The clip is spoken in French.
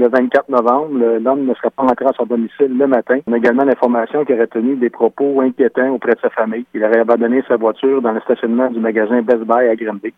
le 24 novembre. L'homme ne serait pas rentré à son domicile le matin. On a également l'information qu'il aurait tenu des propos inquiétants auprès de sa famille. Il aurait abandonné sa voiture dans le stationnement du magasin Best Buy à Granby.